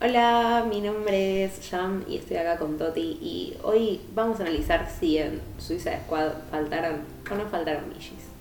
Hola, mi nombre es Jam y estoy acá con Toti y hoy vamos a analizar si en Suiza Squad faltaron o no faltaron Millis.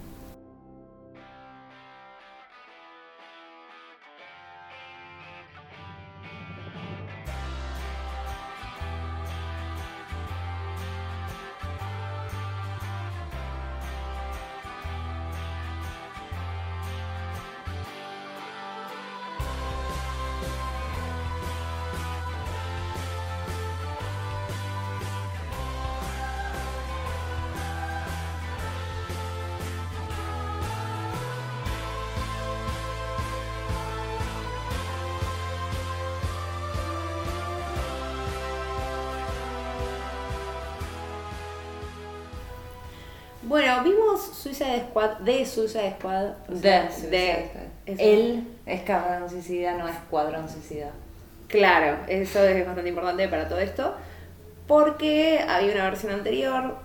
Suicide Squad, de Suicide Squad. o sea, De, Suicide de- Squad. eso. Él es cabrón suicida, no escuadrón suicida. Claro, eso es bastante importante para todo esto. Porque había una versión anterior.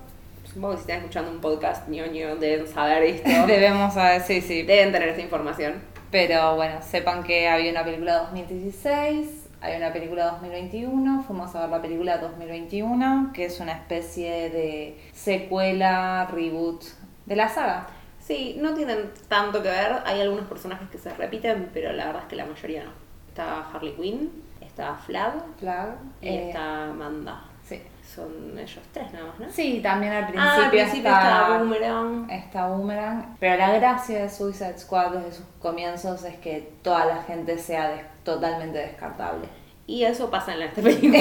Supongo que si están escuchando un podcast ñoño deben saber esto. Debemos saber, sí, sí. deben tener esta información. Pero bueno, sepan que había una película 2016, hay una película 2021, fuimos a ver la película 2021, que es una especie de secuela, reboot de la saga. Sí, no tienen tanto que ver. Hay algunos personajes que se repiten, pero la verdad es que la mayoría no. Está Harley Quinn, está Flag Flag. y eh, está Amanda. sí. Son ellos tres nada más, ¿no? Sí, también al principio, Ah, al principio está, está Boomerang. está Boomerang. Pero la gracia de Suicide Squad desde sus comienzos es que toda la gente sea des- totalmente descartable. Y eso pasa en esta película.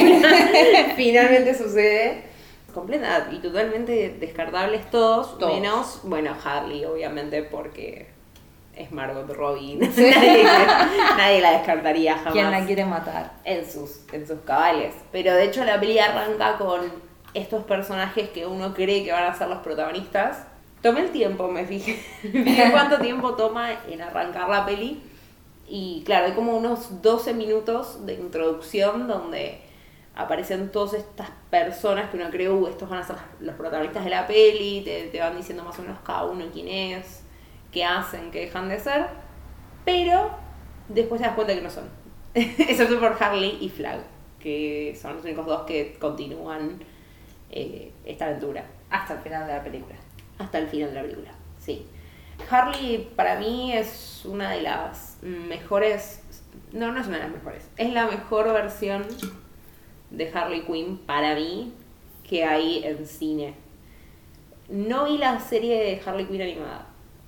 Finalmente sucede. Completa y totalmente descartables todos, Todos. menos, bueno, Harley, obviamente, porque es Margot Robbie. nadie, nadie la descartaría jamás ¿Quién la quiere matar? en sus, en sus cabales. Pero de hecho la peli arranca con estos personajes que uno cree que van a ser los protagonistas. Tomé el tiempo, me fijé. Fijé cuánto tiempo toma en arrancar la peli. Y claro, hay como unos 12 minutos de introducción donde aparecen todas estas personas que uno cree, uh, estos van a ser los protagonistas de la peli, te, te van diciendo más o menos cada uno quién es, qué hacen, qué dejan de ser, pero después te das cuenta que no son. Excepto por Harley y Flag, que son los únicos dos que continúan eh, esta aventura Hasta el final de la película. hasta el final de la película. Sí. Harley para mí es una de las mejores, no, no es una de las mejores, es la mejor versión de Harley Quinn para mí que hay en cine. No vi la serie de Harley Quinn animada.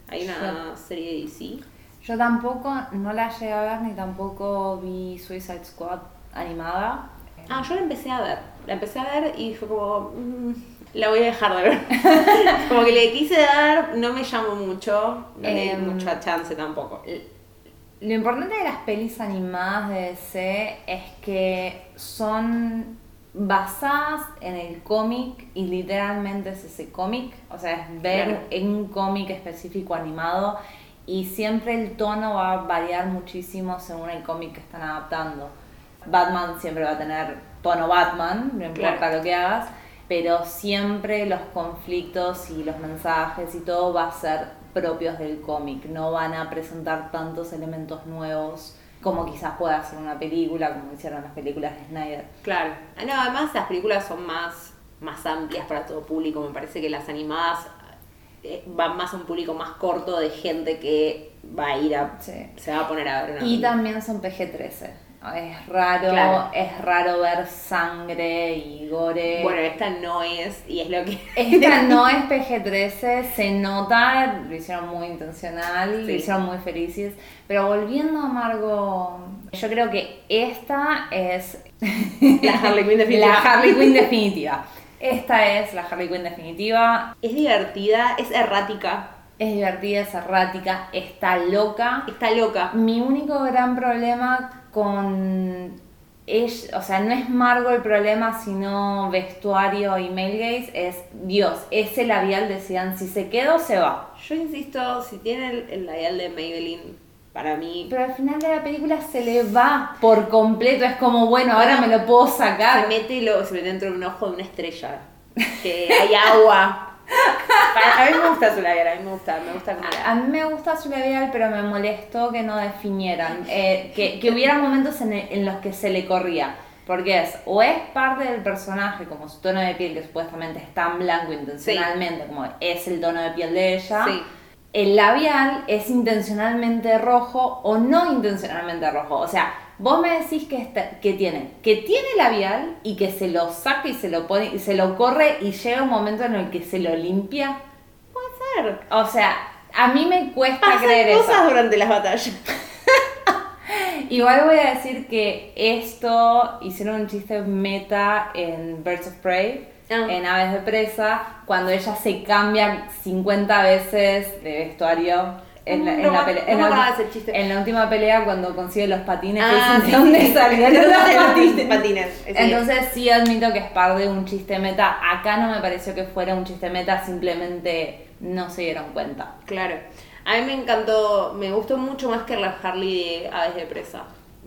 Hay una serie de DC. Yo tampoco, no la llegué a ver ni tampoco vi Suicide Squad animada. Ah, yo la empecé a ver. La empecé a ver y fue como. mm, la voy a dejar de ver. como que le quise dar, no me llamó mucho. No le di Em, mucha chance tampoco. Lo importante de las pelis animadas de DC es que son basadas en el cómic y literalmente es ese cómic, o sea, es ver Claro. un cómic específico animado y siempre el tono va a variar muchísimo según el cómic que están adaptando. Batman siempre va a tener tono Batman, no importa Claro. lo que hagas, pero siempre los conflictos y los mensajes y todo va a ser propios del cómic, no van a presentar tantos elementos nuevos como quizás pueda hacer una película, como hicieron las películas de Snyder. Claro. Ah, No, además las películas son más, más amplias para todo público. Me parece que las animadas eh, van más a un público más corto de gente que va a ir a. Sí. Se va a poner a ver una Y película. también son PG-13. Es raro, Claro. es raro ver sangre y gore. Bueno, esta no es, y es lo que. Esta no es PG-13, se nota, lo hicieron muy intencional, lo Sí. hicieron muy felices. Pero volviendo a Margot, yo creo que esta es La Harley Quinn definitiva. La Harley Quinn definitiva. Esta es la Harley Quinn definitiva. Es divertida, es errática, Es divertida, es errática, está loca. está loca. Mi único gran problema con ella, o sea, no es Margot el problema, sino vestuario y male gaze, es Dios, ese labial decían, si se queda o se va. Yo insisto, si tiene el, el labial de Maybelline, para mí. Pero al final de la película se le va por completo, es como, bueno, ahora me lo puedo Se sacar. mete, lo, se mete dentro de un ojo de una estrella. Que hay agua. A mí me gusta su labial, a mí me gusta, me gusta como A mí me gusta su labial, pero me molestó que no definieran. Eh, que, que hubiera momentos en, el- en los que se le corría. Porque es, o es parte del personaje, como su tono de piel, que supuestamente es tan blanco intencionalmente, como es el tono de piel de ella. Sí. El labial es intencionalmente rojo o no intencionalmente rojo. O sea, vos me decís que, está- que tiene, que tiene labial y que se lo saca y se lo pone y se lo corre y llega un momento en el que se lo limpia. Puede ser. O sea, a mí me cuesta Pasan creer cosas eso. durante las batallas. Igual voy a decir que esto hicieron un chiste meta en Birds of Prey, Ah. en Aves de Presa, cuando ella se cambia 50 veces de vestuario. En la, en No la pelea- en la en la última pelea cuando consigue los patines, que Ah, dicen, sí, ¿de dónde sí. salieron los patines? Patines. Entonces sí admito que es parte de un chiste meta. Acá no me pareció que fuera un chiste meta, simplemente no se dieron cuenta. Claro. A mí me encantó, me gustó mucho más que la Harley de Aves de Presa.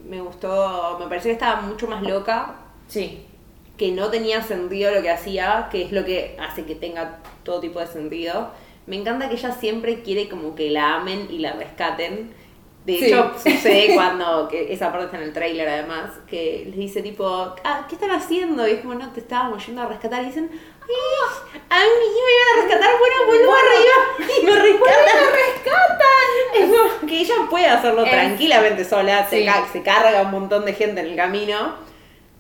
Me gustó, me pareció que estaba mucho más loca, Sí, que no tenía sentido lo que hacía, que es lo que hace que tenga todo tipo de sentido. Me encanta que ella siempre quiere como que la amen y la rescaten. De Sí. hecho, sucede cuando, que esa parte está en el tráiler además, que les dice tipo, ah, ¿qué están haciendo? Y es como, no, te estábamos yendo a rescatar. Y dicen, ¡ay! A mí me iban a rescatar, bueno, vuelvo arriba y me rescatan. Es como que ella puede hacerlo Es- tranquilamente sola, se, ca- se carga un montón de gente en el camino,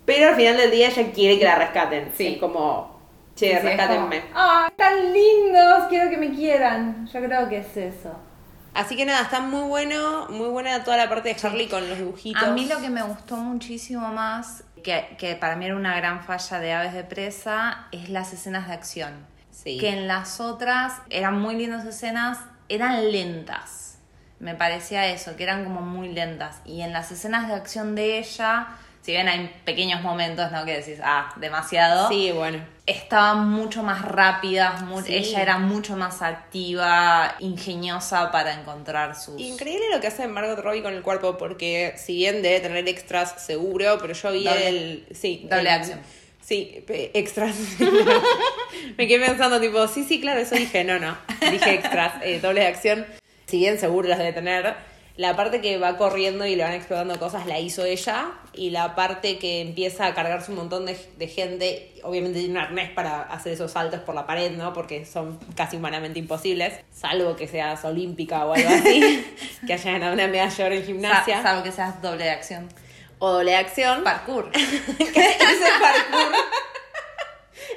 pero al final del día ella quiere que la rescaten. Sí. Es como, che, sí, es rescátenme. como, ¡Ah, tan lindos! Quiero que me quieran. Yo creo que es eso. Así que nada, está muy bueno, muy buena toda la parte de Harley con los dibujitos. A mí lo que me gustó muchísimo más, que, que para mí era una gran falla de Aves de Presa, es las escenas de acción. Sí. Que en las otras eran muy lindas escenas, eran lentas. Me parecía eso, que eran como muy lentas. Y en las escenas de acción de ella, si bien hay pequeños momentos, ¿no? Que decís, ah, demasiado. Sí, bueno. Estaban mucho más rápidas, mu- Sí. ella era mucho más activa, ingeniosa para encontrar sus... Increíble lo que hace Margot Robbie con el cuerpo, porque si bien debe tener extras seguro, pero yo vi Doble- el. Sí, doble el- acción. Sí, extras. Me quedé pensando, tipo, sí, sí, claro, eso dije, no, no. Dije extras, eh, doble de acción. Si bien seguro las debe tener, la parte que va corriendo y le van explotando cosas la hizo ella, y la parte que empieza a cargarse un montón de, de gente, obviamente tiene un arnés para hacer esos saltos por la pared, ¿no? Porque son casi humanamente imposibles, salvo que seas olímpica o algo así, que haya ganado una medalla en gimnasia, Sa- Salvo que seas doble de acción. o doble de acción. Parkour. ese parkour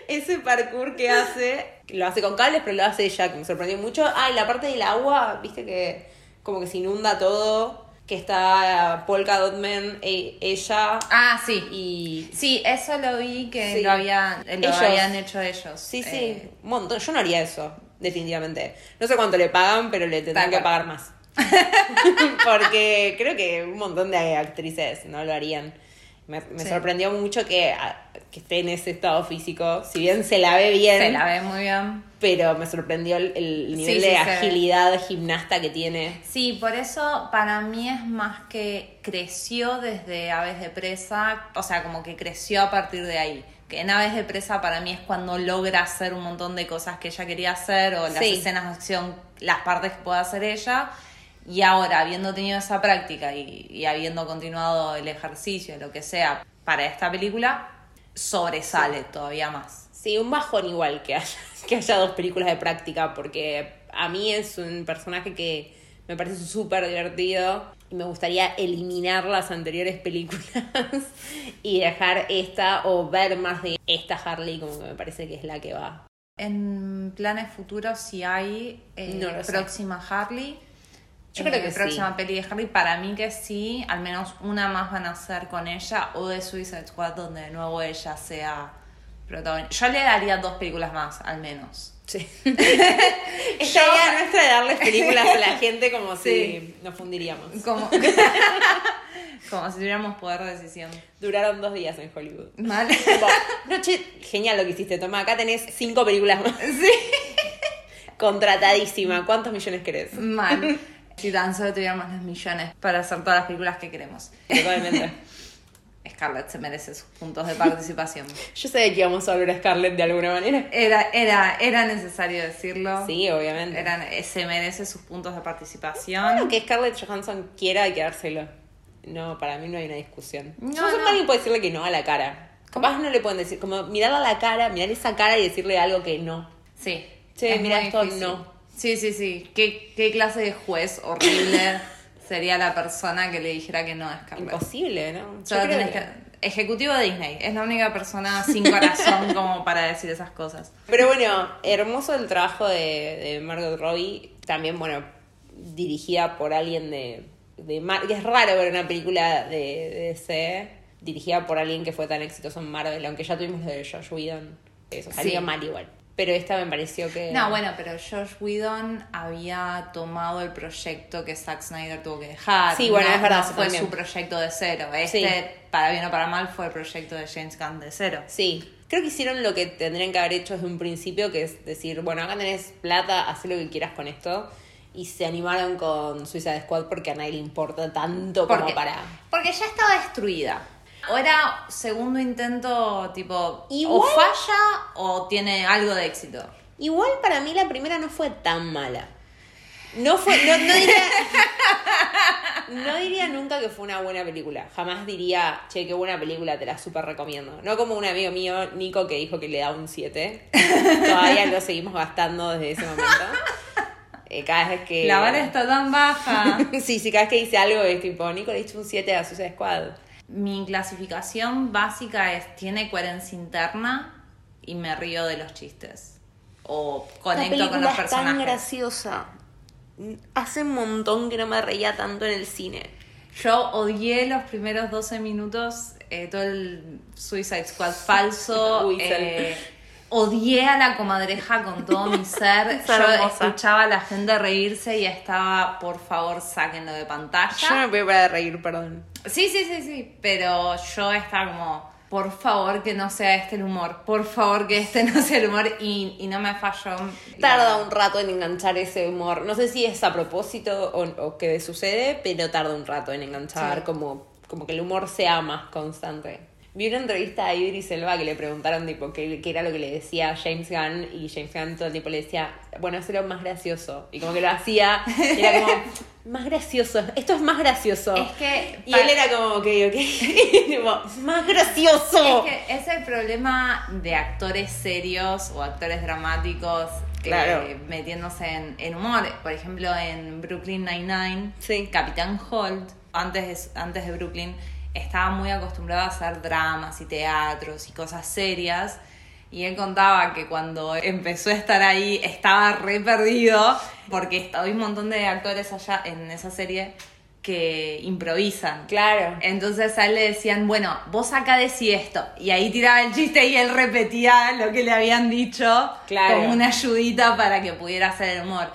ese parkour que hace lo hace con cables pero lo hace ella que me sorprendió mucho ah y la parte del agua viste que como que se inunda todo que está Polka Dot Man e- ella Ah, sí. y Sí, eso lo vi que Sí. lo, había, lo Ellos. habían hecho ellos. sí sí Eh, un montón yo no haría eso definitivamente no sé cuánto le pagan pero le tendrán que pagar más porque creo que un montón de actrices no lo harían me, me Sí. sorprendió mucho que, ah, que esté en ese estado físico si bien se la ve bien se la ve muy bien. pero me sorprendió el, el nivel Sí, de agilidad gimnasta que tiene. Sí, por eso para mí es más que creció desde Aves de Presa, o sea, como que creció a partir de ahí. Que en Aves de Presa para mí es cuando logra hacer un montón de cosas que ella quería hacer o las Sí. escenas de acción, las partes que puede hacer ella. Y ahora, habiendo tenido esa práctica y, y habiendo continuado el ejercicio, lo que sea, para esta película, sobresale todavía más. Sí, un bajón igual que haya, que haya dos películas de práctica, porque a mí es un personaje que me parece súper divertido y me gustaría eliminar las anteriores películas y dejar esta o ver más de esta Harley como que me parece que es la que va. En planes futuros, si hay eh, No lo sé. próxima Harley. Yo creo que sí. próxima peli de Harley, para mí que sí, al menos una más van a hacer con ella o de Suicide Squad donde de nuevo ella sea protagonista. Yo le daría dos películas más, al menos. Sí. Esta idea nuestra de darles películas a la gente como si Sí. nos fundiríamos. Como, como si tuviéramos poder de decisión. Duraron dos días en Hollywood. Mal. No, che, genial lo que hiciste, toma, acá tenés cinco películas más. Sí. Contratadísima, ¿cuántos millones querés? Mal. Si tan solo tuviéramos los millones para hacer todas las películas que queremos. Totalmente. Scarlett se merece sus puntos de participación. Yo sé que íbamos a hablar a Scarlett de alguna manera. Era, era, era necesario decirlo. Sí, obviamente. Era- se merece sus puntos de participación. Bueno, que Scarlett Johansson quiera quedárselo. No, para mí no hay una discusión. No, Yo no. alguien puede decirle que no a la cara. Capaz no le pueden decir, como mirarla a la cara, mirar esa cara y decirle algo que no. Sí. Che, mira esto, difícil. no. Sí, sí, sí. ¿Qué, qué clase de juez horrible sería la persona que le dijera que no a Scarlett? Imposible, ¿no? Solo tenés que- que- Ejecutivo de Disney. Es la única persona sin corazón como para decir esas cosas. Pero bueno, hermoso el trabajo de, de Margot Robbie. También, bueno, dirigida por alguien de, de Mar- Es raro ver una película de, de DC dirigida por alguien que fue tan exitoso en Marvel, aunque ya tuvimos lo de Josh Whedon. Eso salió Sí. mal igual. Pero esta me pareció que. No, bueno, pero Josh Whedon había tomado el proyecto que Zack Snyder tuvo que dejar. Sí, bueno, No- es verdad, no fue también. su proyecto de cero. Este, Sí. para bien o para mal, fue el proyecto de James Gunn de cero. Sí. Creo que hicieron lo que tendrían que haber hecho desde un principio, que es decir, bueno, acá tenés plata, haz lo que quieras con esto. Y se animaron con Suicide Squad porque a nadie le importa tanto como para. porque ya estaba destruida. O era segundo intento, tipo, Igual- o falla o tiene algo de éxito. Igual para mí la primera no fue tan mala. No fue, no, no diría. No diría nunca que fue una buena película. Jamás diría, che, qué buena película, te la súper recomiendo. No como un amigo mío, Nico, que dijo que le da un 7. Todavía lo seguimos gastando desde ese momento. Eh, cada vez que. La vara está tan baja. sí, sí, cada vez que dice algo es tipo, Nico le hizo un 7 a Suicide Squad. Mi clasificación básica es, tiene coherencia interna y me río de los chistes. O conecto con los personajes. graciosa. Hace un montón que no me reía tanto en el cine. Yo odié los primeros 12 minutos, eh, todo el Suicide Squad falso. Uy, eh, odié a la comadreja con todo mi ser. Es Yo hermosa. escuchaba a la gente reírse y estaba, por favor, sáquenlo de pantalla. Yo me parar de reír, perdón. Sí, sí, sí, sí. Pero yo estaba como, por favor que no sea este el humor. Por favor que este no sea el humor. Y, y no me falló. Tarda un rato en enganchar ese humor. No sé si es a propósito o, o que sucede, pero tarda un rato en enganchar, Sí. como, como que el humor sea más constante. Vi una entrevista a Idris Elba que le preguntaron tipo qué, qué era lo que le decía James Gunn y James Gunn todo el tiempo le decía, bueno, eso era más gracioso. Y como que lo hacía, y era como, más gracioso, esto es más gracioso. Es que. y él era como, ok, ok, tipo, más gracioso. Es que es el problema de actores serios o actores dramáticos eh, metiéndose en, en humor. Por ejemplo, en Brooklyn Nine-Nine, Sí. Capitán Holt, antes de, antes de Brooklyn, estaba muy acostumbrado a hacer dramas y teatros y cosas serias. Y él contaba que cuando empezó a estar ahí estaba re perdido porque hay un montón de actores allá en esa serie que improvisan. Claro. Entonces a él le decían, bueno, vos acá decís esto. Y ahí tiraba el chiste y él repetía lo que le habían dicho Claro. como una ayudita para que pudiera hacer el humor.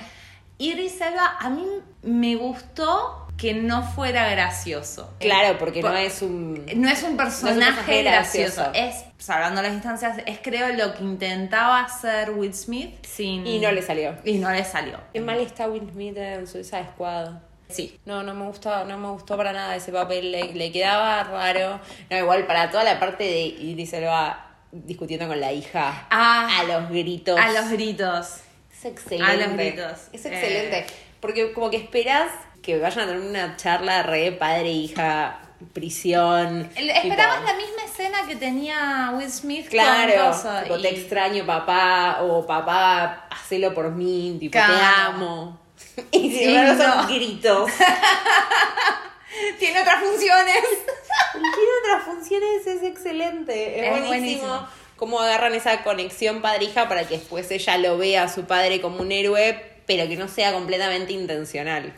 Idris Elba, a mí me gustó que no fuera gracioso. Claro, porque Por- no es un... No es un personaje, personaje gracioso. gracioso. Es, salvando las distancias, es creo lo que intentaba hacer Will Smith sin... Y no le salió. Y no le salió. Qué mal está Will Smith en Suicide Squad. Sí. No, no me gustó, no me gustó para nada ese papel, le, le quedaba raro. No, igual para toda la parte de Idris Elba discutiendo con la hija Ah, a los gritos. A los gritos. Es excelente. A los gritos. Es excelente. Eh. Porque como que esperas que vayan a tener una charla re padre hija, prisión. El- Esperabas tipo, la misma escena que tenía Will Smith Claro, con tipo, y- te extraño papá, o papá, hacelo por mí, tipo, te amo. Y si Y no, son gritos. Tiene otras funciones. Tiene otras funciones, es excelente. Es, Es buenísimo, buenísimo. cómo agarran esa conexión padre-hija para que después ella lo vea a su padre como un héroe, pero que no sea completamente intencional.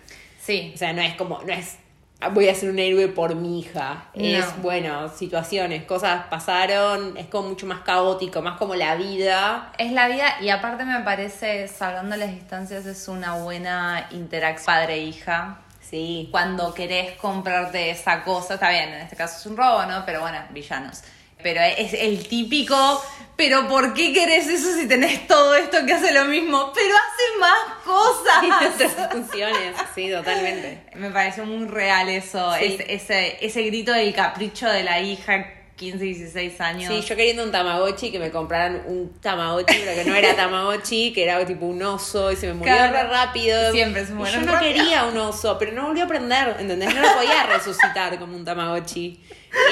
Sí. O sea, no es como, no es "Ah, voy a ser un héroe por mi hija. No. Es, bueno, situaciones, cosas pasaron, es como mucho más caótico, más como la vida. Es la vida y aparte me parece, salvando las distancias, es una buena interacción padre-hija. Sí. Cuando querés comprarte esa cosa, está bien, en este caso es un robo, ¿no? Pero bueno, villanos. Pero es el típico, pero ¿por qué querés eso si tenés todo esto que hace lo mismo? Pero hace más cosas. Otras funciones, sí, totalmente. Me pareció muy real eso, Sí. ese, ese grito del capricho de la hija 15, 16 años. Sí, yo queriendo un Tamagotchi, que me compraran un Tamagotchi, pero que no era Tamagotchi, que era tipo un oso y se me murió Claro. rápido. Siempre se Y mueren Yo no rápido. quería un oso, pero no volvió a aprender, ¿entendés? No lo podía resucitar como un Tamagotchi.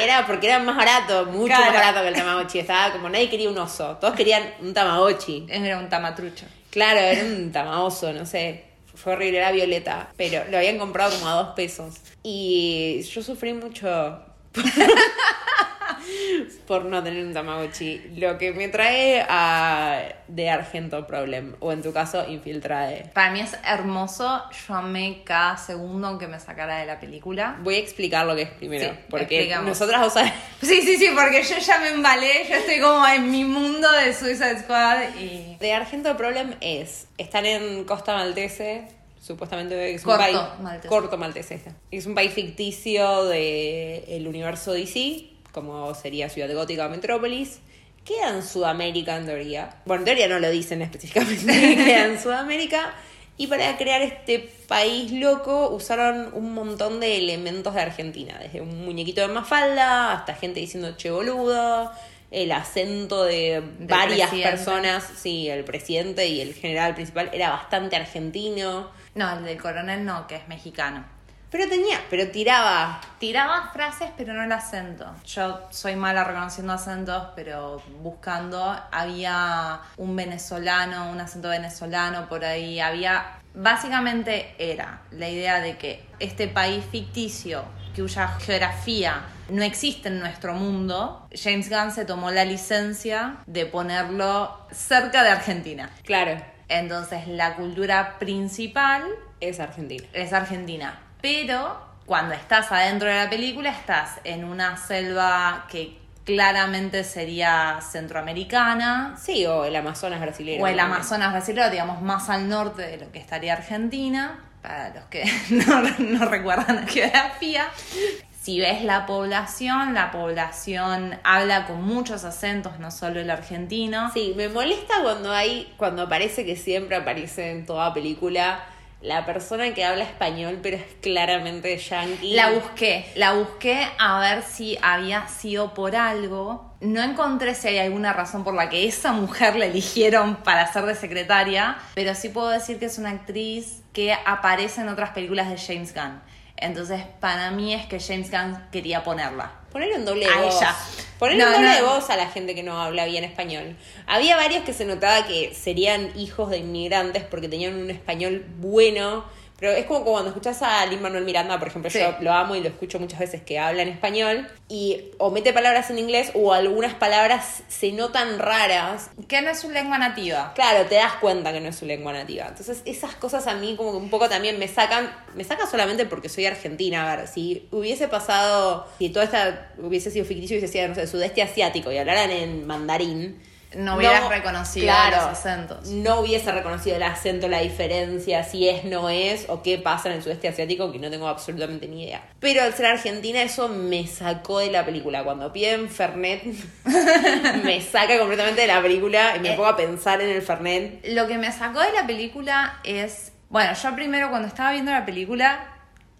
Era porque era más barato, mucho Claro. más barato que el Tamagotchi. Estaba como nadie quería un oso, todos querían un Tamagotchi. Era un tamatrucho. Claro, era un tamaoso, no sé. Fue horrible, era violeta. Pero lo habían comprado como a dos pesos. Y yo sufrí mucho por no tener un Tamagotchi. Lo que me trae a de Argento Problem. O en tu caso, Infiltrade. Para mí es hermoso, yo amé cada segundo que me sacara de la película. Voy a explicar lo que es primero. Sí, porque explicamos. nosotras dos sabemos. Sí, sí, sí, porque yo ya me embalé, yo estoy como en mi mundo de Suicide Squad y... De Argento Problem es. Están en Costa Maltese. Supuestamente es un Corto país. Maltese. Corto Maltese. está. Es un país ficticio del universo DC, como sería Ciudad Gótica o Metrópolis. Queda en Sudamérica en teoría. Bueno, en teoría no lo dicen específicamente, queda en Sudamérica. Y para crear este país loco usaron un montón de elementos de Argentina, desde un muñequito de mafalda hasta gente diciendo che boludo, el acento de varias presidente. personas, sí, el presidente y el general principal era bastante argentino, No, el del coronel no, que es mexicano. Pero tenía, pero tiraba, Tiraba frases, pero no el acento. Yo soy mala reconociendo acentos, pero buscando había un venezolano, un acento venezolano por ahí. Había. Básicamente era la idea de que este país ficticio, cuya geografía no existe en nuestro mundo, James Gunn se tomó la licencia de ponerlo cerca de Argentina. claro, Entonces, la cultura principal es argentina. es Argentina. Pero cuando estás adentro de la película, estás en una selva que claramente sería centroamericana. Sí, o el Amazonas brasileño. O el Amazonas brasileño, digamos, más al norte de lo que estaría Argentina, para los que no, no recuerdan la geografía. Si ves la población, la población habla con muchos acentos, no solo el argentino. Sí, me molesta cuando hay, cuando aparece que siempre aparece en toda película la persona que habla español, pero es claramente yankee. La busqué, la busqué a ver si había sido por algo. No encontré si hay alguna razón por la que esa mujer la eligieron para ser de secretaria, pero sí puedo decir que es una actriz que aparece en otras películas de James Gunn. Entonces, para mí es que James Gunn quería ponerla. Ponerle un doble de A voz. ella. Ponerle No, un doble no. de voz a la gente que no habla bien español. Había varios que se notaba que serían hijos de inmigrantes porque tenían un español bueno. Pero es como cuando escuchas a Lin Manuel Miranda, por ejemplo, Sí. yo lo amo y lo escucho muchas veces que habla en español y o mete palabras en inglés o algunas palabras se notan raras Que no es su lengua nativa. Claro, te das cuenta que no es su lengua nativa. Entonces, esas cosas a mí como que un poco también me sacan, me saca solamente porque soy argentina. A ver, si hubiese pasado, si toda esta hubiese sido ficticio y hubiese sido, no sé, sudeste asiático y hablaran en mandarín. No hubieras reconocido los acentos. No hubiese reconocido el acento, la diferencia, si es, no es, o qué pasa en el sudeste asiático, que no tengo absolutamente ni idea. Pero al ser argentina, eso me sacó de la película. Cuando piden Fernet, me saca completamente de la película y me Eh. pongo a pensar en el Fernet. Lo que me sacó de la película es. Bueno, yo primero cuando estaba viendo la película,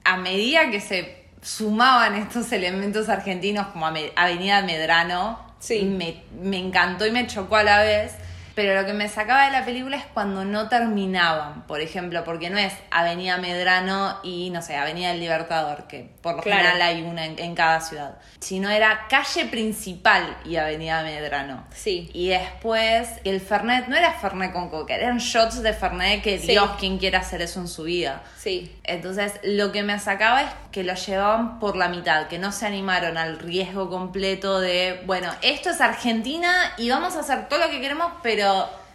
a medida que se sumaban estos elementos argentinos como Avenida Medrano, Sí. me, me encantó y me chocó a la vez. Pero lo que me sacaba de la película es cuando no terminaban, por ejemplo, porque no es Avenida Medrano y, no sé, Avenida del Libertador, que por lo Claro. general hay una en, en cada ciudad, sino era calle principal y Avenida Medrano. Sí. Y después, el Fernet no era Fernet con coca, eran shots de Fernet que Sí. Dios, quien quiera hacer eso en su vida. Sí. Entonces, lo que me sacaba es que lo llevaban por la mitad, que no se animaron al riesgo completo de, bueno, esto es Argentina y vamos a hacer todo lo que queremos, pero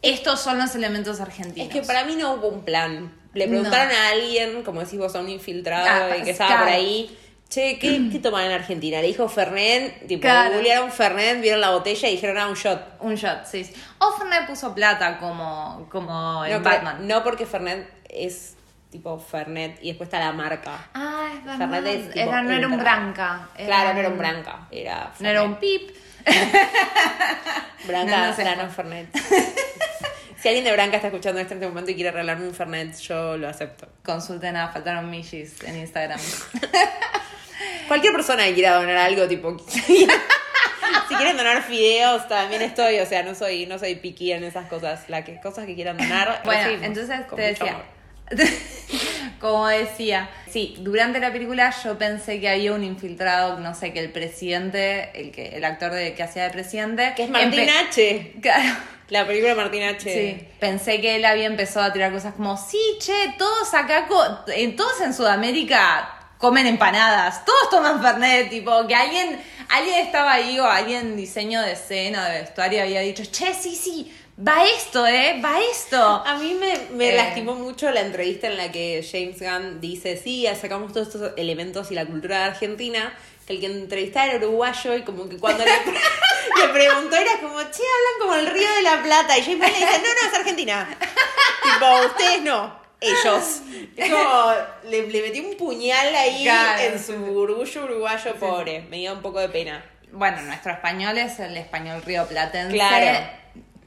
estos son los elementos argentinos. Es que para mí no hubo un plan. Le No. preguntaron a alguien, como decís vos, a un infiltrado Ah, que estaba claro. por ahí. Che, ¿qué, ¿qué toman en Argentina? Le dijo Fernet, tipo, Claro. googlearon Fernet, vieron la botella y dijeron, ah, un shot. Un shot, sí. O Fernet puso plata como, como en No, Batman. pero- no porque Fernet es tipo Fernet, y después está la marca. Ah, es Fernet es tipo Era, no era un branca. Claro, no era un branca, era No era un pip. Branca, No, no sé. Grano Fernet. si alguien de Branca está escuchando esto en este momento y quiere regalarme un Fernet, yo lo acepto. Consulten a Faltaron Millis en Instagram. Cualquier persona que quiera donar algo, tipo. si quieren donar fideos, también estoy. O sea, no soy, no soy piqui en esas cosas. La que, cosas que quieran donar. Bueno, recibimos, entonces te decía. Como decía, sí, durante la película yo pensé que había un infiltrado, no sé, que el presidente, el que el actor de, que hacía de presidente, Que es Martín H. Claro. La película Martín H. Sí, pensé que él había empezado a tirar cosas como, sí, che, todos acá, todos en Sudamérica comen empanadas, todos toman Fernet, tipo, que alguien, alguien estaba ahí o alguien en diseño de escena, de vestuario había dicho, che, sí, sí, va esto, eh, va esto. A mí me, me Eh. lastimó mucho la entrevista en la que James Gunn dice, sí, sacamos todos estos elementos y la cultura de Argentina, que el que entrevistaba era uruguayo y como que cuando le, le preguntó era como, che, hablan como el río de la Plata y James Gunn le dice, no, no, es Argentina. tipo, ustedes no, ellos. Es como, le, le metí un puñal ahí Claro, en su sí. orgullo uruguayo pobre, me dio un poco de pena. Bueno, nuestro español es el español rioplatense. Claro.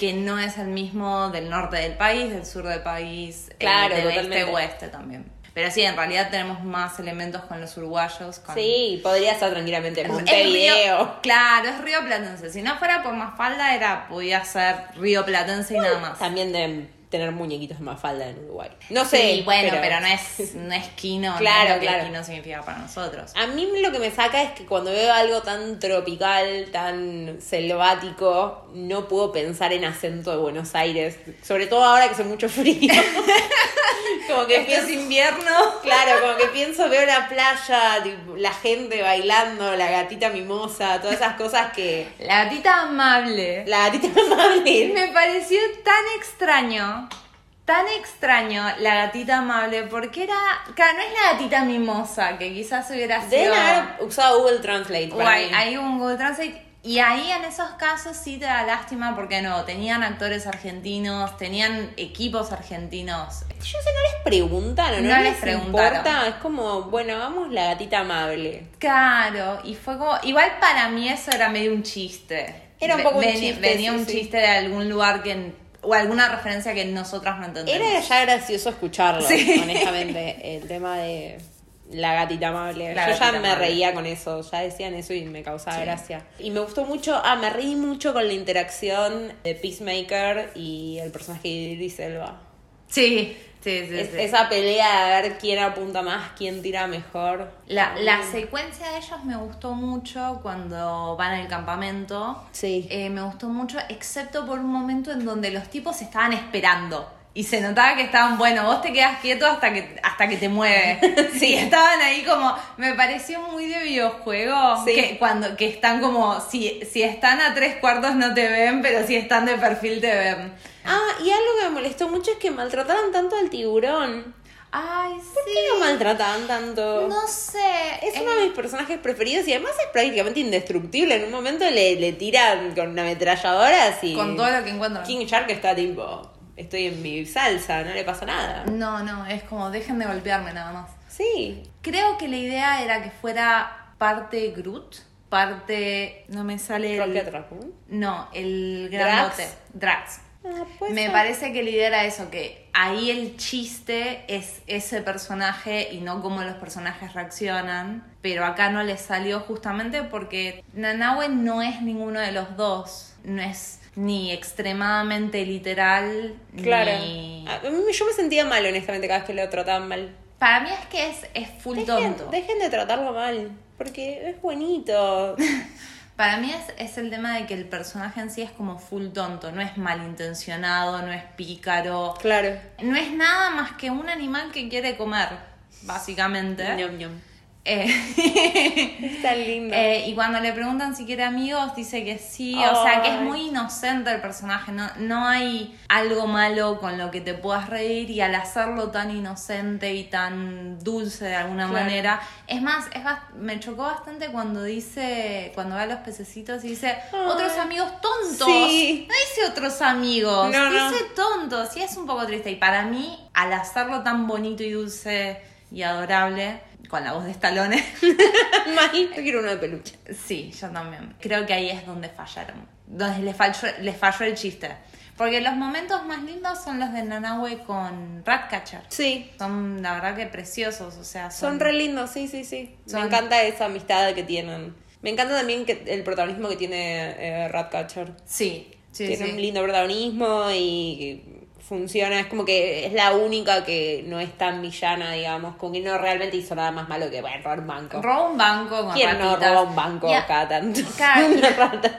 Que no es el mismo del norte del país, del sur del país, eh, Claro, del este oeste también. Pero sí, en realidad tenemos más elementos con los uruguayos. Con Sí, podría estar tranquilamente Montevideo. Río- claro, es Río Platense. Si no fuera por Mafalda, era, podía ser Río Platense y nada más. También deben tener muñequitos de Mafalda en Uruguay. No sé. Sí, bueno, pero, no es no es Kino, Claro, no es lo que claro. Kino significa para nosotros. A mí lo que me saca es que cuando veo algo tan tropical, tan selvático, no puedo pensar en acento de Buenos Aires. Sobre todo ahora que hace mucho frío. como que es pienso, invierno. claro, como que pienso, veo la playa, la gente bailando, la gatita mimosa, todas esas cosas que. La gatita amable. La gatita amable. Me pareció tan extraño, tan extraño la gatita amable, porque era, claro, no es la gatita mimosa, que quizás hubiera sido... Deben haber usado Google Translate. O para hay, mí. hay un Google Translate. Y ahí en esos casos sí te da lástima porque no, tenían actores argentinos, tenían equipos argentinos. Yo sé, no les preguntan o no, No les preguntaron. importa. Es como, bueno, vamos la gatita amable. Claro, y fue como, igual para mí eso era medio un chiste. Era un poco un Veni- chiste, Venía sí, un sí. chiste de algún lugar que, o alguna referencia que nosotras no entendemos. Era ya gracioso escucharlo, Sí. honestamente, el tema de la gatita amable. La Yo ya me amable. reía con eso, ya decían eso y me causaba Sí. gracia. Y me gustó mucho, ah, me reí mucho con la interacción de Peacemaker y el personaje de Idris Elba. Sí, sí, sí. Es- sí. Esa pelea de ver quién apunta más, quién tira mejor. La, la secuencia de ellos me gustó mucho cuando van al campamento. Sí. Eh, me gustó mucho, excepto por un momento en donde los tipos estaban esperando. Y se notaba que estaban, bueno, vos te quedas quieto hasta que, hasta que te mueves. Sí, estaban ahí como, me pareció muy de videojuego. Sí. Que, cuando, que están como, si, si están a tres cuartos no te ven, pero si están de perfil te ven. Ah, y algo que me molestó mucho es que maltrataban tanto al tiburón. Ay, ¿Por qué lo maltrataban tanto? No sé. Es eh, uno de mis personajes preferidos y además es prácticamente indestructible. En un momento le, le tiran con una ametralladora así. Con todo lo que encuentran. King Shark está tipo, estoy en mi salsa, no le pasa nada. No, no, es como, dejen de golpearme nada más. Sí. Creo que la idea era que fuera parte Groot, parte. No me sale. el- Rocket Raccoon. No, el Drax. grandote. Drax. Ah, puede Me parece que la idea era eso, que ahí el chiste es ese personaje y no cómo los personajes reaccionan. Pero acá no les salió justamente porque Nanahue no es ninguno de los dos. No es ni extremadamente literal, Claro. ni... A mí- yo me sentía mal, honestamente, cada vez que lo trataban mal. Para mí es que es, es full Dejen, tonto. dejen de tratarlo mal, porque es bonito. Para mí es, es el tema de que el personaje en sí es como full tonto, no es malintencionado, no es pícaro, claro. no es nada más que un animal que quiere comer, básicamente. Ñom, ñom. Eh, Está lindo. eh, y cuando le preguntan si quiere amigos, dice que sí. O sea, que es muy inocente el personaje. No, no hay algo malo con lo que te puedas reír. Y al hacerlo tan inocente y tan dulce de alguna Claro. manera. Es más, es me chocó bastante cuando dice, cuando ve a los pececitos y dice, otros amigos tontos. Sí. No dice otros amigos, No, no. dice tontos. Y es un poco triste. Y para mí, al hacerlo tan bonito y dulce y adorable, con la voz de Stallone. Yo quiero uno de peluche. Sí, yo también. Creo que ahí es donde fallaron. Donde les falló, les falló el chiste. Porque los momentos más lindos son los de Nanahue con Ratcatcher. Sí. Son, la verdad, que preciosos. O sea, son, Son re lindos, sí, sí, sí. Son- Me encanta esa amistad que tienen. Me encanta también que el protagonismo que tiene eh, Ratcatcher. Sí, sí, tiene sí. un lindo protagonismo y funciona. Es como que es la única que no es tan villana, digamos. Como que no realmente hizo nada más malo que, bueno, robar un banco. Roba un banco con ¿Quién no roba un banco Y a- cada tanto? Y- Las ratas.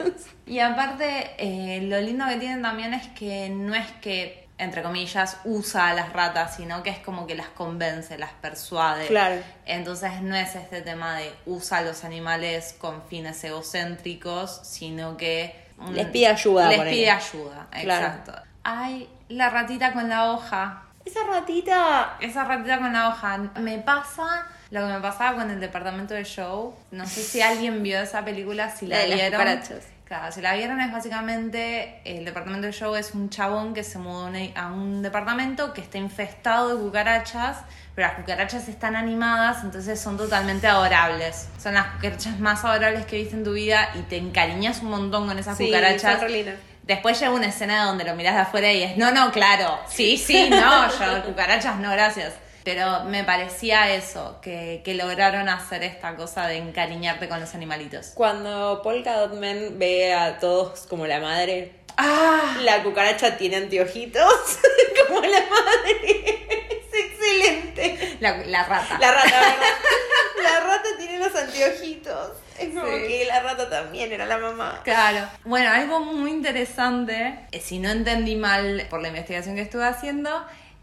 Y aparte, eh, lo lindo que tienen también es que no es que, entre comillas, usa a las ratas, sino que es como que las convence, las persuade. Claro. Entonces no es este tema de usa a los animales con fines egocéntricos, sino que... Les pide ayuda, Les pide ayuda, Claro. exacto. Ay, la ratita con la hoja. Esa ratita. Esa ratita con la hoja. Me pasa lo que me pasaba con el departamento de show. No sé si alguien vio esa película, si la, La de las vieron. cucarachas. Claro, si la vieron es básicamente el departamento de show es un chabón que se mudó a un- a un departamento que está infestado de cucarachas, pero las cucarachas están animadas, entonces son totalmente adorables. Son las cucarachas más adorables que viste en tu vida y te encariñas un montón con esas Sí, cucarachas. son. Después llega una escena donde lo miras de afuera y es, no, no, claro, sí, sí, no, yo cucarachas no, gracias. Pero me parecía eso, que, que lograron hacer esta cosa de encariñarte con los animalitos. Cuando Polka Dot Man ve a todos como la madre, ¡Ah! la cucaracha tiene anteojitos como la madre. Es excelente. La, la rata. La rata, ¿verdad? La rata tiene los anteojitos. Es como Sí. que la rata también era la mamá. Claro. Bueno, algo muy interesante, eh, si no entendí mal por la investigación que estuve haciendo,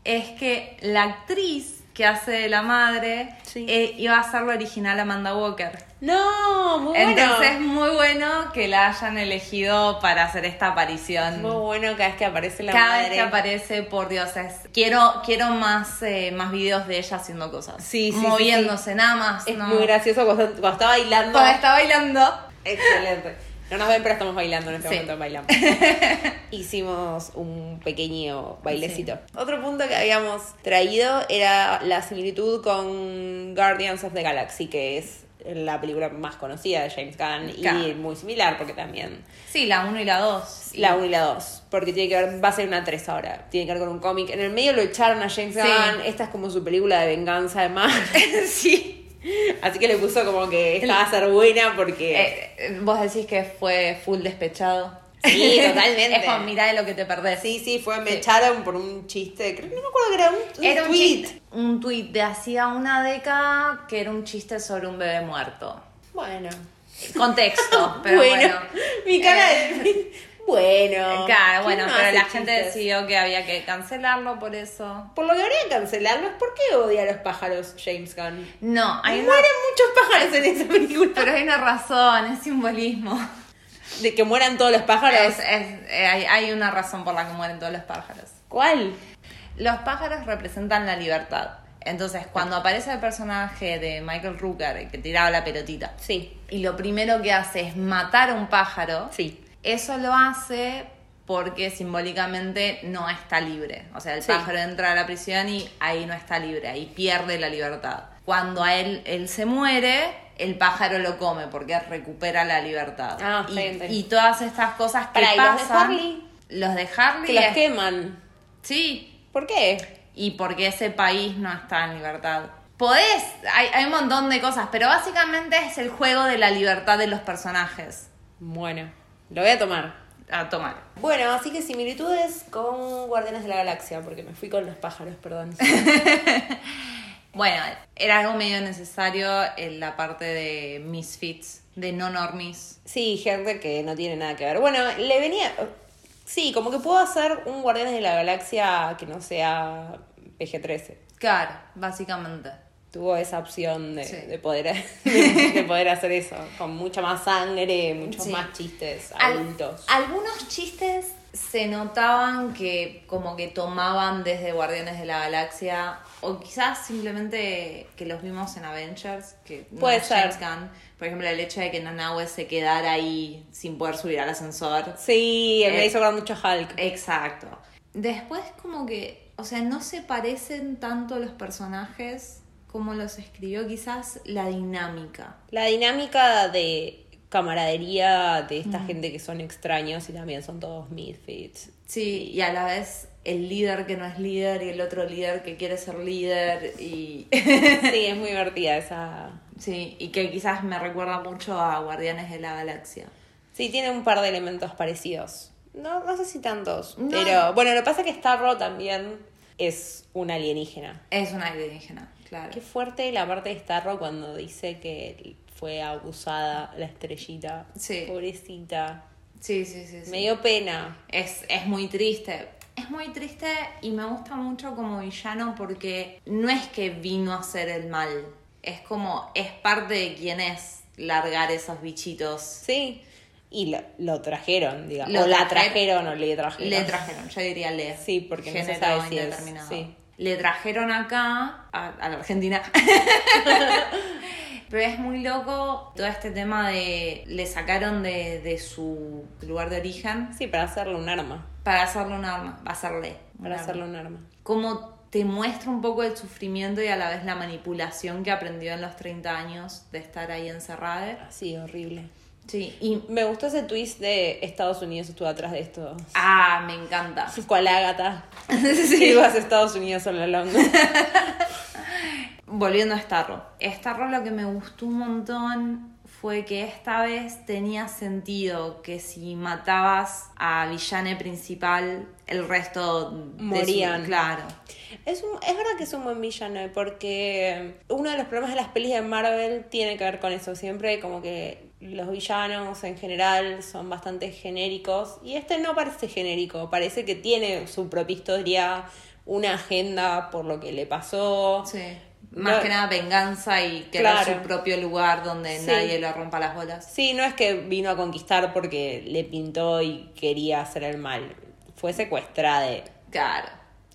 es que la actriz que hace de la madre Sí. eh, iba a ser la original Amanda Walker. No, muy bueno. Entonces es muy bueno que la hayan elegido para hacer esta aparición. Muy bueno cada vez que aparece la Cada madre. vez que aparece, por Dios, es- quiero, quiero más, eh, más videos de ella haciendo cosas. Sí, sí, sí, Moviéndose, nada más. Es no. muy gracioso cuando, cuando está bailando. Cuando está bailando. Excelente. No nos ven, pero estamos bailando en este Sí. momento. Bailamos. Hicimos un pequeño bailecito. Otro punto que habíamos traído era la similitud con Guardians of the Galaxy, que es la película más conocida de James Gunn y muy similar porque también Sí, la 1 y la 2. la 1 y la 2, porque tiene que ver, va a ser una 3 ahora, tiene que ver con un cómic. En el medio lo echaron a James Sí. Gunn, esta es como su película de venganza además. sí. Así que le puso como que esta va a ser buena porque... Eh, eh, vos decís que fue full despechado. Sí, totalmente. es como, mirá de lo que te perdés. Sí, sí, fue, me Sí. echaron por un chiste, creo, no me acuerdo que era un, un Era un tweet. chiste, un tweet de hacía una década que era un chiste sobre un bebé muerto. Bueno. Contexto, pero bueno. mi cara Eh, de... Bueno. Claro, ¿quién bueno, no pero la gente decidió que había que cancelarlo por eso. Por lo que habría que cancelarlo es por qué odia a los pájaros James Gunn. No, hay una, Mueren muchos pájaros en esa película. pero hay una razón, es simbolismo. De que mueran todos los pájaros. Es- es- eh, hay, una razón por la que mueren todos los pájaros. ¿Cuál? Los pájaros representan la libertad. Entonces, cuando aparece el personaje de Michael Rooker, el que tiraba la pelotita, Sí. y lo primero que hace es matar a un pájaro, Sí. eso lo hace porque simbólicamente no está libre. O sea, el Sí. pájaro entra a la prisión y ahí no está libre, ahí pierde la libertad. Cuando a él, él se muere, el pájaro lo come porque recupera la libertad. Ah, y, bien, bien. y todas estas cosas que Pará, ¿y los de pasan. Harley? Los de Harley. Que los queman. Sí, ¿Por qué? y porque ese país no está en libertad. Podés, hay, hay un montón de cosas, pero básicamente es el juego de la libertad de los personajes. Bueno, lo voy a tomar. A tomar. Bueno, así que similitudes con Guardianes de la Galaxia, porque me fui con los pájaros, perdón. Bueno, era algo medio necesario en la parte de misfits, de no normies. Sí, gente que no tiene nada que ver. Bueno, le venía. Sí, como que puedo hacer un Guardianes de la Galaxia que no sea PG-13. Claro, básicamente. tuvo esa opción de, Sí. de poder, de, de poder hacer eso, con mucha más sangre, muchos Sí. más chistes Al- adultos. algunos chistes se notaban que como que tomaban desde Guardianes de la Galaxia o quizás simplemente que los vimos en Avengers, que no Puede ser. James Gunn. Por ejemplo, el hecho de que Nanahue se quedara ahí sin poder subir al ascensor. Sí, me Eh, hizo acordar mucho Hulk. Exacto. Después como que, o sea, no se parecen tanto los personajes como los escribió quizás la dinámica. La dinámica de camaradería de esta gente que son extraños y también son todos misfits. Sí, y a la vez el líder que no es líder y el otro líder que quiere ser líder y Sí, es muy divertida esa. sí, y que quizás me recuerda mucho a Guardianes de la Galaxia. Sí, tiene un par de elementos parecidos. No, no sé si tantos. No. Pero bueno, lo que pasa es que Starro también es un alienígena. Es una alienígena, claro. Qué fuerte la parte de Starro cuando dice que fue abusada la estrellita. Sí. Pobrecita. Sí, sí, sí. sí. Me dio pena. Es, es muy triste. Es muy triste y me gusta mucho como villano porque no es que vino a hacer el mal. Es como, es parte de quién es largar esos bichitos. Sí. Y lo, lo trajeron, digamos. Lo o la traje- trajeron o le trajeron. Le trajeron, yo diría le. Sí, porque no se sabe si es- sí. Le trajeron acá, a, a la Argentina. Pero es muy loco todo este tema de. Le sacaron de, de su lugar de origen Sí, para hacerle un arma. para hacerle un arma. Hacerle. un Para arma. hacerle un arma. Como te muestra un poco el sufrimiento y a la vez la manipulación que aprendió en los 30 años de estar ahí encerrada. Sí, horrible. Sí, y. Me gustó ese twist de Estados Unidos estuvo atrás de esto. Ah, me encanta. Cual Ágata. Sí. Ibas a Estados Unidos all along. Volviendo a Starro. Starro lo que me gustó un montón fue que esta vez tenía sentido que si matabas a villane principal, el resto su- Morían. claro. Es, un- es verdad que es un buen villano, porque uno de los problemas de las pelis de Marvel tiene que ver con eso. Siempre como que los villanos en general son bastante genéricos. Y este no parece genérico, parece que tiene su propia historia, una agenda por lo que le pasó. Sí. Más No- que nada venganza y querer Claro. su propio lugar donde Sí. nadie le rompa las bolas. Sí, no es que vino a conquistar porque le pintó y quería hacer el mal. Fue secuestrada. Claro.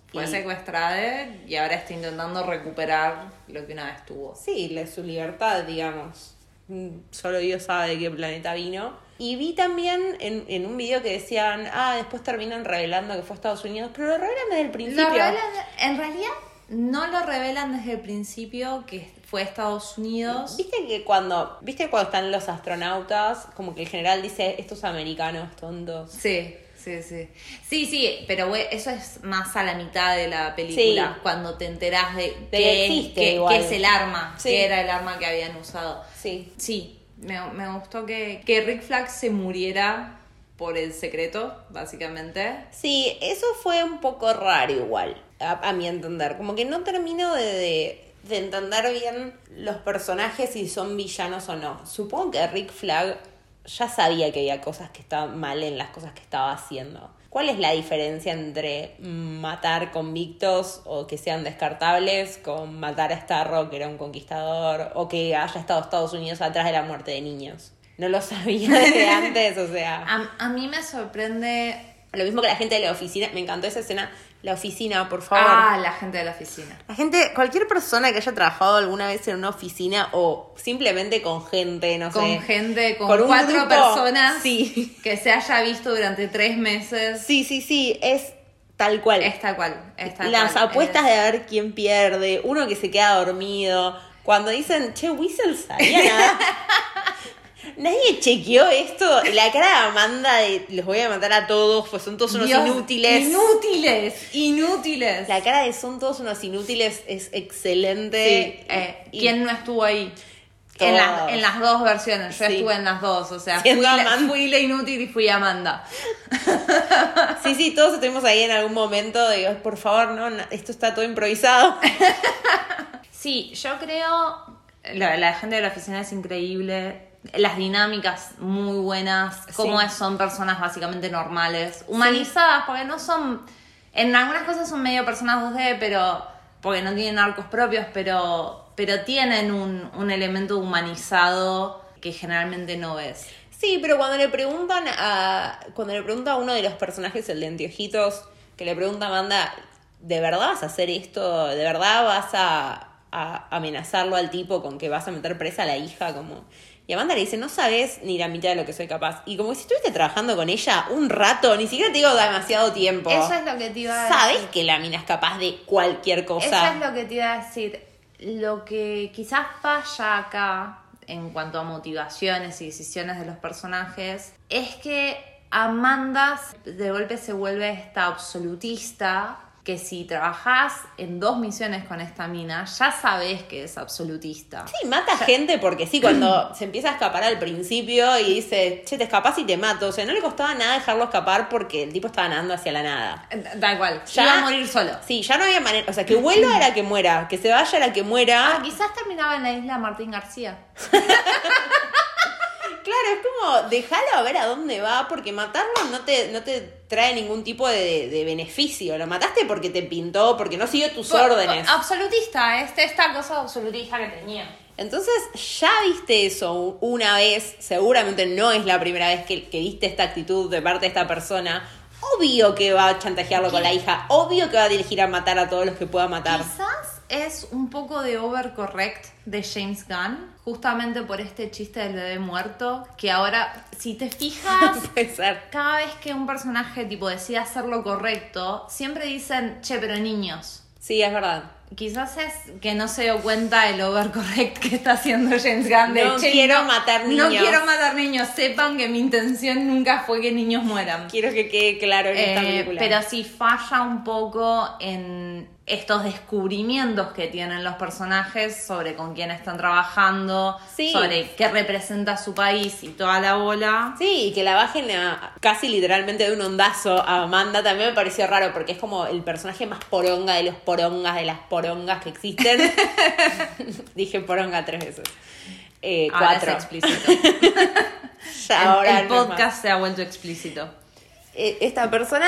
Fue Y- secuestrada y ahora está intentando recuperar lo que una vez tuvo. Sí, su libertad, digamos. Mm, Solo Dios sabe de qué planeta vino. Y vi también en, en un video que decían, ah, después terminan revelando que fue a Estados Unidos, pero lo revelan desde el principio. Lo revelan- en realidad no lo revelan desde el principio que fue Estados Unidos. Viste que cuando, viste cuando están los astronautas, como que el general dice, estos americanos tontos. Sí, sí, sí. Sí, sí, pero eso es más a la mitad de la película, Sí. cuando te enterás de, que qué, existe qué es el arma, Sí. qué era el arma que habían usado. Sí. Sí, me, me gustó que, que Rick Flag se muriera por el secreto, básicamente. Sí, eso fue un poco raro igual, a, a mi entender. Como que no termino de, de, de entender bien los personajes si son villanos o no. Supongo que Rick Flag ya sabía que había cosas que estaban mal en las cosas que estaba haciendo. ¿Cuál es la diferencia entre matar convictos o que sean descartables con matar a Starro, que era un conquistador, o que haya estado Estados Unidos atrás de la muerte de niños? No lo sabía desde antes, o sea... A, a mí me sorprende... Lo mismo que la gente de la oficina, me encantó esa escena. La oficina, por favor. Ah, la gente de la oficina. La gente, cualquier persona que haya trabajado alguna vez en una oficina o simplemente con gente, no Con sé. gente, con, con un cuatro grupo, personas sí. que se haya visto durante tres meses. Sí, sí, sí, es tal cual. Es tal cual. es tal Las cual, apuestas es- de a ver quién pierde, uno que se queda dormido. Cuando dicen, che, Whistle nada. Nadie chequeó esto. La cara de Amanda de los voy a matar a todos, pues son todos unos Dios, inútiles. Inútiles, inútiles. La cara de son todos unos inútiles es excelente. Sí, eh, ¿quién no estuvo ahí? En, las- en las dos versiones, yo Sí. estuve en las dos, o sea, fui la, Amanda. fui la inútil y fui Amanda. Sí, sí, todos estuvimos ahí en algún momento "Ay, por favor, no, no, esto está todo improvisado. Sí, yo creo, la, la gente de la oficina es increíble, las dinámicas muy buenas, cómo Sí. es- son personas básicamente normales, humanizadas, porque no son, en algunas cosas son medio personas 2D, pero, porque no tienen arcos propios, pero, pero tienen un, un elemento humanizado que generalmente no ves. Sí, pero cuando le preguntan a. Cuando le pregunta a uno de los personajes, el de anteojitos, que le pregunta a Amanda, ¿de verdad vas a hacer esto? ¿De verdad vas a, a amenazarlo al tipo con que vas a meter presa a la hija? Como. Y Amanda le dice, no sabes ni la mitad de lo que soy capaz. Y como si estuviste trabajando con ella un rato, ni siquiera te digo demasiado tiempo. Eso es lo que te iba a Sabes decir. que la mina es capaz de cualquier cosa. Eso es lo que te iba a decir. Lo que quizás falla acá en cuanto a motivaciones y decisiones de los personajes es que Amanda de golpe se vuelve esta absolutista que si trabajas en dos misiones con esta mina ya sabes que es absolutista. Sí, mata gente porque sí, cuando se empieza a escapar al principio y dice, che, te escapas y te mato. O sea, no le costaba nada dejarlo escapar porque el tipo estaba nadando hacia la nada. Da igual, Ya- iba a morir solo. Sí, ya no había manera. O sea, que vuelva era que muera, que se vaya era que muera. Ah, quizás terminaba en la isla Martín García. Claro, es como, déjalo a ver a dónde va, porque matarlo no te, no te trae ningún tipo de, de beneficio. Lo mataste porque te pintó, porque no siguió tus órdenes. Absolutista, este, esta cosa absolutista que tenía. Entonces, ya viste eso una vez, seguramente no es la primera vez que, que viste esta actitud de parte de esta persona. Obvio que va a chantajearlo con la hija, obvio que va a dirigir a matar a todos los que pueda matar. Quizás es un poco de overcorrect de James Gunn, justamente por este chiste del bebé muerto, que ahora, si te fijas, cada vez que un personaje tipo decide hacer lo correcto, siempre dicen, che, pero niños. Sí, es verdad. Quizás es que no se dio cuenta el overcorrect que está haciendo James Gunn. De, No "Che, quiero matar No niños". quiero matar niños. Sepan que mi intención nunca fue que niños mueran. Quiero que quede claro en esta Eh, película. pero sí falla un poco en estos descubrimientos que tienen los personajes sobre con quién están trabajando, Sí. sobre qué representa su país y toda la bola. Sí, y que la bajen a- casi literalmente de un ondazo a Amanda también me pareció raro porque es como el personaje más poronga de los porongas de las porongas que existen. Dije poronga tres veces. Eh, Ahora cuatro. es explícito. Ya el ahora el no podcast se ha vuelto explícito. Eh, esta persona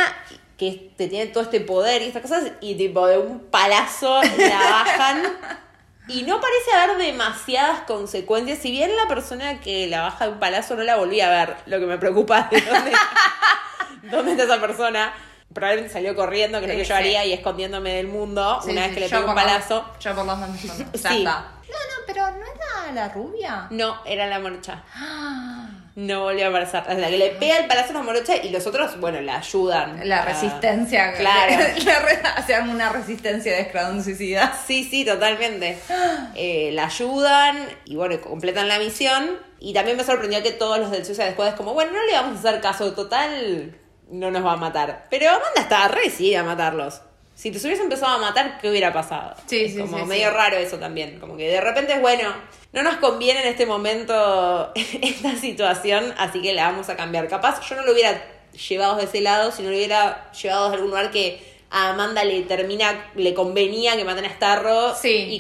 que te tiene todo este poder y estas cosas y tipo de un palazo la bajan. Y no parece haber demasiadas consecuencias. Si bien la persona que la baja de un palazo no la volví a ver lo que me preocupa es de dónde, dónde está esa persona. Probablemente salió corriendo que es lo que yo sí. haría y escondiéndome del mundo Sí, una vez que le pego un los- palazo. Yo por los está. No, no, pero no era la rubia. no era la morcha no volvió a es la que le pega el palazo a la morocha y los otros bueno la ayudan La resistencia. claro Hacían una resistencia de escuadrón suicida. Sí, sí, totalmente. Eh, la ayudan y bueno, completan la misión. Y también me sorprendió que todos los del Suicide Squad es como, bueno, no le vamos a hacer caso, total, no nos va a matar. Pero Amanda estaba re decidida a matarlos. Si te hubiese empezado a matar, ¿qué hubiera pasado? Sí, Es sí, Como sí, medio sí. raro eso también. Como que de repente es bueno, no nos conviene en este momento esta situación, así que la vamos a cambiar. Capaz yo no lo hubiera llevado de ese lado, si no lo hubiera llevado de algún lugar que a Amanda le termina, le convenía que maten a Starro. Sí. Y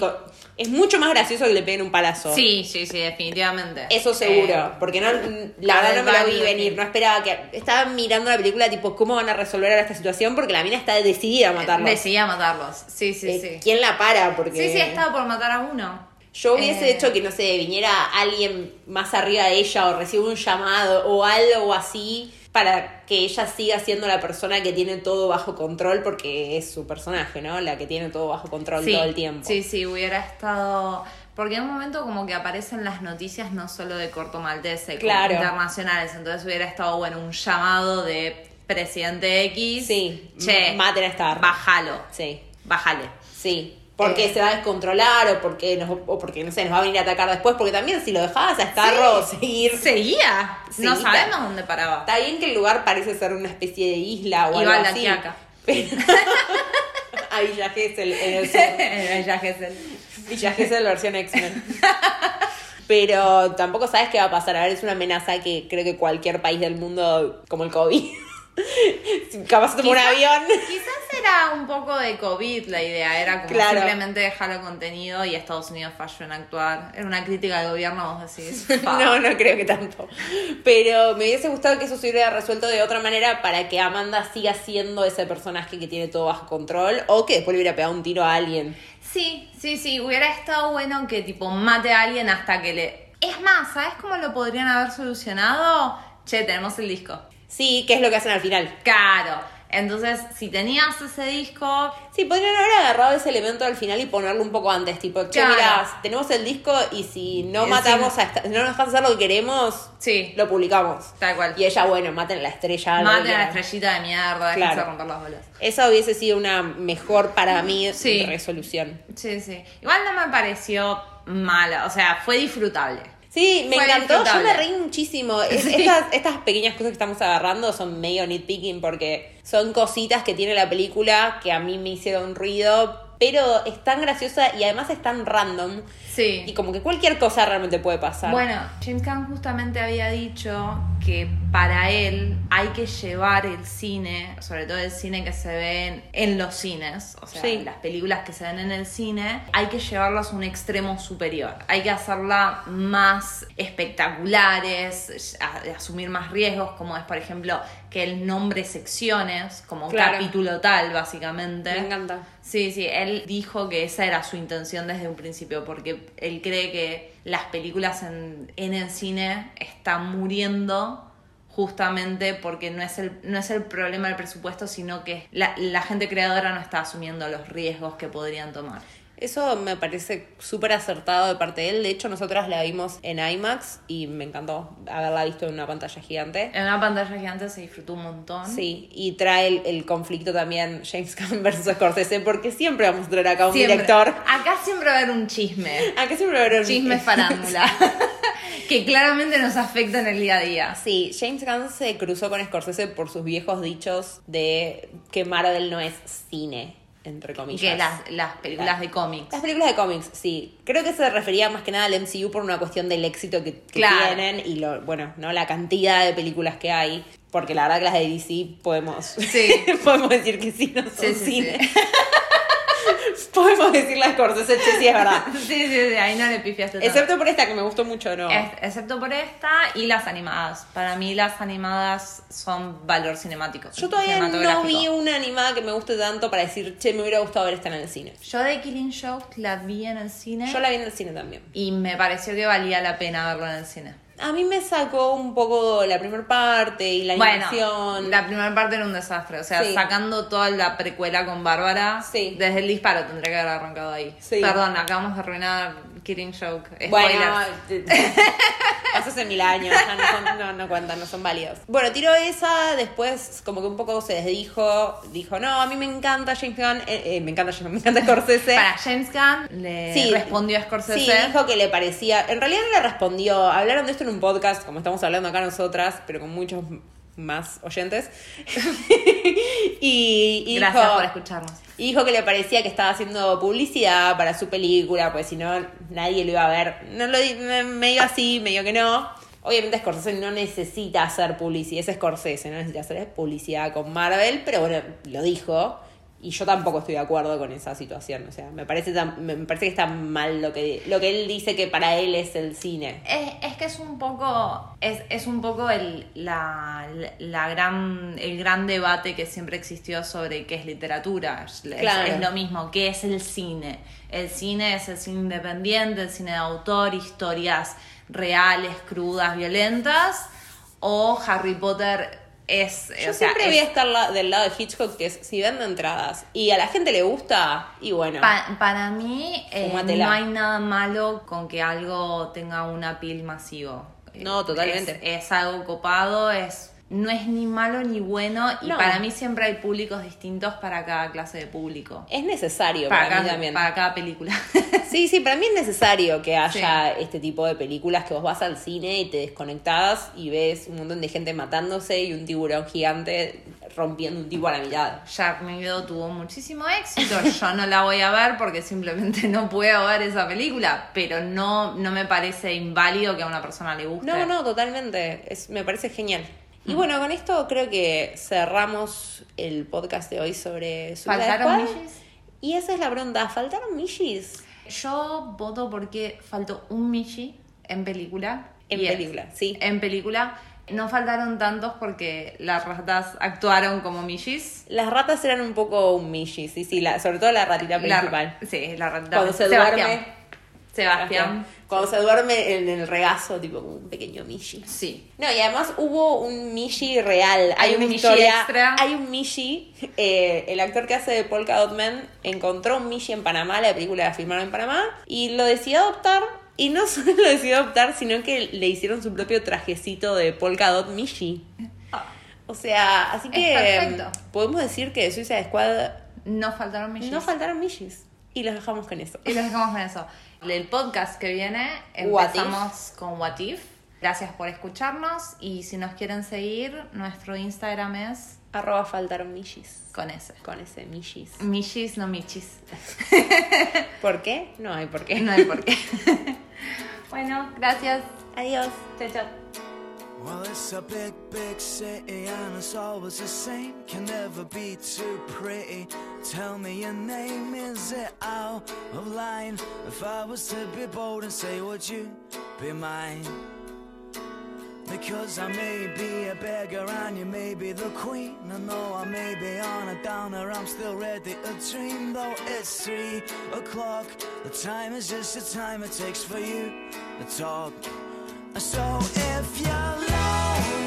es mucho más gracioso que le peguen un palazo. Sí, sí, sí, definitivamente. Eso seguro, Eh, porque no, la la verdad no me lo vi venir, no esperaba que... Estaba mirando la película tipo, ¿cómo van a resolver ahora esta situación? Porque la mina está decidida a matarlos. Decidía matarlos. Sí, sí, Eh, sí. ¿Quién la para? Porque Sí, sí, estaba por matar a uno. yo hubiese Eh, hecho que, no sé, viniera alguien más arriba de ella o reciba un llamado o algo así para que ella siga siendo la persona que tiene todo bajo control porque es su personaje, ¿no? La que tiene todo bajo control sí, todo el tiempo. Sí, sí, hubiera estado. Porque en un momento como que aparecen las noticias no solo de corto maltese, como internacionales. Entonces hubiera estado, bueno, un llamado de presidente X. Sí, Che, maten a Starro. Bájalo. Sí. Bájale. Sí, porque Eh. se va a descontrolar o porque, nos, o porque, no sé, nos va a venir a atacar después, porque también si lo dejabas a Starro seguir... Seguía. No Sí, sabemos dónde paraba. Está bien que el lugar parece ser una especie de isla o Iba algo a la así. Pero... a Villa Gesell en el sur. Villa Gesell versión X-Men. Pero tampoco sabes qué va a pasar. A ver, es una amenaza que creo que cualquier país del mundo, como el COVID, Capaz tomó un avión. Quizás era un poco de COVID la idea, era como Claro. simplemente dejar el contenido y Estados Unidos falló en actuar. Era una crítica al gobierno, vos decís. No, no creo que tanto. Pero me hubiese gustado que eso se hubiera resuelto de otra manera para que Amanda siga siendo ese personaje que tiene todo bajo control o que después le hubiera pegado un tiro a alguien. Sí, sí, sí, hubiera estado bueno que tipo mate a alguien hasta que le... Es más, ¿sabes cómo lo podrían haber solucionado? Che, tenemos el disco. Sí, que es lo que hacen al final. Claro. Entonces, si tenías ese disco, Sí, podrían haber agarrado ese elemento al final y ponerlo un poco antes, tipo, che, Claro. mirá, tenemos el disco y si no matamos a esta, no nos dejas hacer lo que queremos, sí, lo publicamos. tal cual. Y ella, bueno, maten la estrella. Maten a la estrellita de mierda, Claro. romper las bolas. Esa hubiese sido una mejor para mí Sí. resolución. Sí, sí. Igual no me pareció mala, o sea, fue disfrutable. Sí, me encantó, yo me reí muchísimo. Es- Sí. estas, estas pequeñas cosas que estamos agarrando son medio nitpicking porque son cositas que tiene la película que a mí me hicieron ruido, pero es tan graciosa y además es tan random Sí. y como que cualquier cosa realmente puede pasar. Bueno, James Caan justamente había dicho que para él hay que llevar el cine, sobre todo el cine que se ve en, los cines, o sea, Sí. las películas que se ven en el cine, hay que llevarlas a un extremo superior. Hay que hacerla más espectaculares, asumir más riesgos, como es, por ejemplo, que él nombre secciones, como Claro. capítulo tal, básicamente. me encanta. Sí, sí, él dijo que esa era su intención desde un principio, porque él cree que las películas en, en el cine están muriendo justamente porque no es el, no es el problema del presupuesto, sino que la, la gente creadora no está asumiendo los riesgos que podrían tomar. Eso me parece súper acertado de parte de él. De hecho, nosotras la vimos en IMAX y me encantó haberla visto en una pantalla gigante. En una pantalla gigante se disfrutó un montón. Sí, y trae el, el conflicto también James Gunn versus Scorsese, porque siempre vamos a traer acá un Siempre. director. Acá siempre va a haber un chisme. Acá siempre va a haber un Chisme farándula. que claramente nos afecta en el día a día. Sí, James Gunn se cruzó con Scorsese por sus viejos dichos de que Marvel no es cine, entre comillas. Que las, las películas de cómics. Las películas de cómics, sí. Creo que se refería más que nada al MCU por una cuestión del éxito que, que Claro. tienen y lo, bueno, ¿no? La cantidad de películas que hay. Porque la verdad que las de DC podemos, Sí. podemos decir que sí, no son Sí, sí, cine. podemos decir las Scorsese, sí es verdad. Sí, sí, sí, ahí no le pifiaste. Excepto por esta que me gustó mucho, ¿no? Es- excepto por esta y las animadas. Para mí las animadas son valor cinemático. Yo todavía no vi una animada que me guste tanto para decir, che, me hubiera gustado ver esta en el cine. Yo de Killing Joke la vi en el cine Yo la vi en el cine también. y me pareció que valía la pena verlo en el cine. A mí me sacó un poco la primera parte y la Bueno, animación. la primera parte era un desastre. O sea, Sí. sacando toda la precuela con Bárbara, Sí. desde el disparo tendría que haber arrancado ahí. Sí. Perdón, acabamos de arruinar Killing Joke. Spoilers. Bueno, pasó hace mil años, no, no, no cuentan, no son válidos. Bueno, tiró esa, después como que un poco se desdijo, dijo, no, a mí me encanta James Gunn, eh, eh, me encanta James, me encanta Scorsese. Para James Gunn le Sí. respondió a Scorsese. Sí, dijo que le parecía. En realidad no le respondió. Hablaron de esto en un podcast, como estamos hablando acá nosotras, pero con muchos más oyentes. y, y Gracias dijo, por escucharnos. y dijo que le parecía que estaba haciendo publicidad para su película, pues si no, nadie lo iba a ver. No lo di- me- medio así, medio que no. Obviamente Scorsese no necesita hacer publicidad, es Scorsese, no necesita hacer publicidad con Marvel, pero bueno, lo dijo. Y yo tampoco estoy de acuerdo con esa situación. O sea, me parece tan- me parece que está mal lo que, lo que él dice que para él es el cine. Es, es que es un poco, es, es un poco el, la, la gran, el gran debate que siempre existió sobre qué es literatura. Es- Claro. es lo mismo, qué es el cine. El cine es el cine independiente, el cine de autor, historias reales, crudas, violentas. O Harry Potter es... Yo o sea, siempre es- voy a estar la- del lado de Hitchcock, que es si vende entradas y a la gente le gusta, y bueno. Pa- para mí eh, no hay nada malo con que algo tenga un appeal masivo. No, totalmente. Es, es algo copado, es no es ni malo ni bueno y No. para mí siempre hay públicos distintos para cada clase de público. es necesario para, Para, mí cada, también. para cada película. Sí, sí, para mí es necesario que haya este tipo de películas que vos vas al cine y te desconectás y ves un montón de gente matándose y un tiburón gigante rompiendo un tipo a la mitad. Sharknado tuvo muchísimo éxito. Yo no la voy a ver porque simplemente no puedo ver esa película, pero no, no me parece inválido que a una persona le guste. No, no, totalmente. Es, me parece genial. Y bueno, con esto creo que cerramos el podcast de hoy sobre Suicide ¿Faltaron. Mishis? Y esa es la pregunta, ¿faltaron Mishis? Yo voto porque faltó un Michi en película. En película, sí. En película. No faltaron tantos porque las ratas actuaron como Michis. Las ratas eran un poco un Mishi, sí, sí, la, sobre todo la ratita La- principal. sí, la ratita. Cuando se Sebastián. duerme. Sebastián. Cuando se duerme en el regazo, tipo como un pequeño Mishi. Sí. No, y además hubo un Mishi real. Hay un una Mishi historia. extra. Hay un Mishi. eh, el actor que hace de Polka Dot Man encontró un Mishi en Panamá. La película la filmaron en Panamá. Y lo decidió adoptar. Y no solo lo decidió adoptar, sino que le hicieron su propio trajecito de Polka Dot Mishi. O sea, así que podemos decir que Suicide Squad No faltaron Michis. no faltaron Mishis. Y los dejamos con eso. Y los dejamos con eso. El podcast que viene What empezamos con What If. Gracias por escucharnos y si nos quieren seguir, nuestro Instagram es Arroba faltaron Mishis. con ese. Con ese Mishis. Michis, no Michis. ¿Por qué? No hay por qué. No hay por qué. bueno, gracias. Adiós. Chao, chao. Well, it's a big, big city and it's always the same. Can never be too pretty. Tell me your name, is it out of line? If I was to be bold and say, would you be mine? Because I may be a beggar and you may be the queen. And though I may be on a downer, I'm still ready to dream. Though it's three o'clock, the time is just the time it takes for you to talk. So if you're lonely,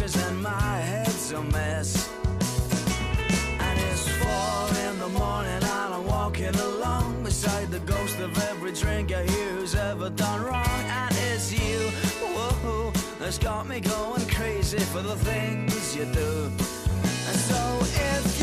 pieces and my head's a mess. And it's four in the morning and I'm walking along beside the ghost of every drinker here who's ever done wrong. And it's you, whoa, that's got me going crazy for the things you do. And so if